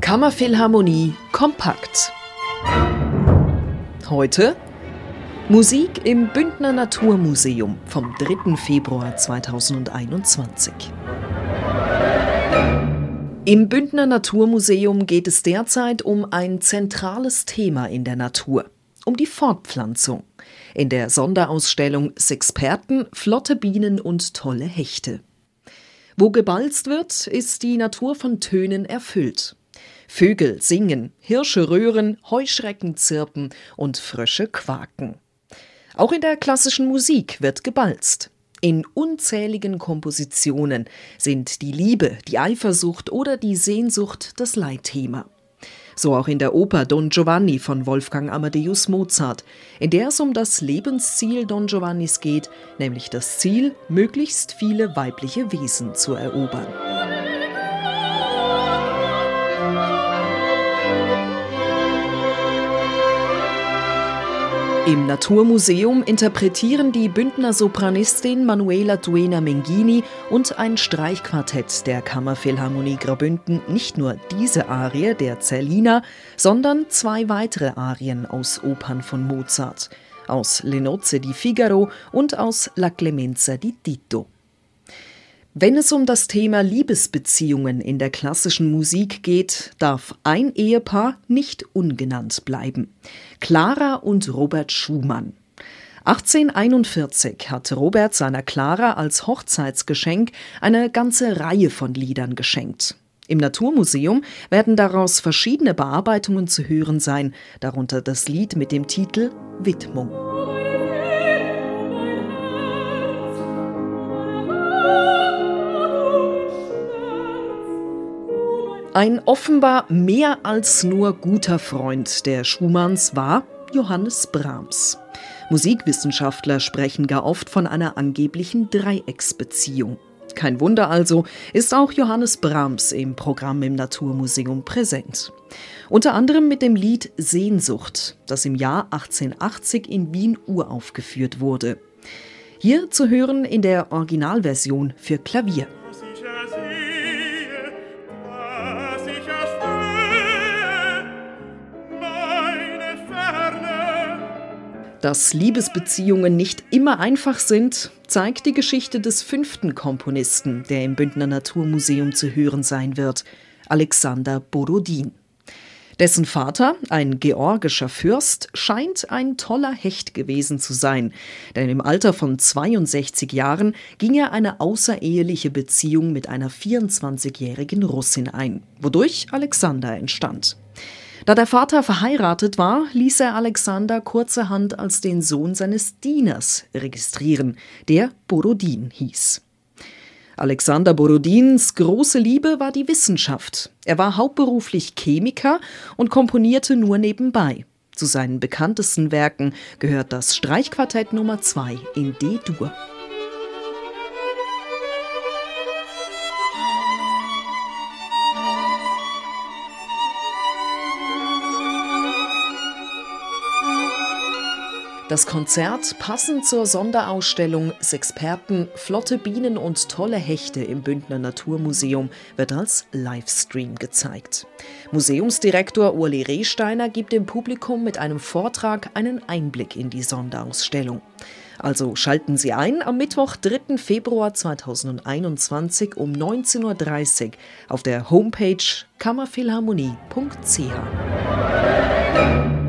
Kammerphilharmonie kompakt. Heute Musik im Bündner Naturmuseum vom 3. Februar 2021. Im Bündner Naturmuseum geht es derzeit um ein zentrales Thema in der Natur, um die Fortpflanzung. In der Sonderausstellung Sexperten, flotte Bienen und tolle Hechte. Wo gebalzt wird, ist die Natur von Tönen erfüllt. Vögel singen, Hirsche röhren, Heuschrecken zirpen und Frösche quaken. Auch in der klassischen Musik wird gebalzt. In unzähligen Kompositionen sind die Liebe, die Eifersucht oder die Sehnsucht das Leitthema. So auch in der Oper Don Giovanni von Wolfgang Amadeus Mozart, in der es um das Lebensziel Don Giovannis geht, nämlich das Ziel, möglichst viele weibliche Wesen zu erobern. Im Naturmuseum interpretieren die Bündner Sopranistin Manuela Duena Mengini und ein Streichquartett der Kammerphilharmonie Graubünden nicht nur diese Arie der Zerlina, sondern zwei weitere Arien aus Opern von Mozart, aus Le Nozze di Figaro und aus La Clemenza di Tito. Wenn es um das Thema Liebesbeziehungen in der klassischen Musik geht, darf ein Ehepaar nicht ungenannt bleiben. Clara und Robert Schumann. 1841 hat Robert seiner Clara als Hochzeitsgeschenk eine ganze Reihe von Liedern geschenkt. Im Naturmuseum werden daraus verschiedene Bearbeitungen zu hören sein, darunter das Lied mit dem Titel Widmung. Ein offenbar mehr als nur guter Freund der Schumanns war Johannes Brahms. Musikwissenschaftler sprechen gar oft von einer angeblichen Dreiecksbeziehung. Kein Wunder also, ist auch Johannes Brahms im Programm im Naturmuseum präsent. Unter anderem mit dem Lied Sehnsucht, das im Jahr 1880 in Wien uraufgeführt wurde. Hier zu hören in der Originalversion für Klavier. Dass Liebesbeziehungen nicht immer einfach sind, zeigt die Geschichte des fünften Komponisten, der im Bündner Naturmuseum zu hören sein wird, Alexander Borodin. Dessen Vater, ein georgischer Fürst, scheint ein toller Hecht gewesen zu sein, denn im Alter von 62 Jahren ging er eine außereheliche Beziehung mit einer 24-jährigen Russin ein, wodurch Alexander entstand. Da der Vater verheiratet war, ließ er Alexander kurzerhand als den Sohn seines Dieners registrieren, der Borodin hieß. Alexander Borodins große Liebe war die Wissenschaft. Er war hauptberuflich Chemiker und komponierte nur nebenbei. Zu seinen bekanntesten Werken gehört das Streichquartett Nummer 2 in D-Dur. Das Konzert, passend zur Sonderausstellung Sexperten, flotte Bienen und tolle Hechte im Bündner Naturmuseum, wird als Livestream gezeigt. Museumsdirektor Uli Rehsteiner gibt dem Publikum mit einem Vortrag einen Einblick in die Sonderausstellung. Also schalten Sie ein am Mittwoch, 3. Februar 2021 um 19.30 Uhr auf der Homepage kammerphilharmonie.ch.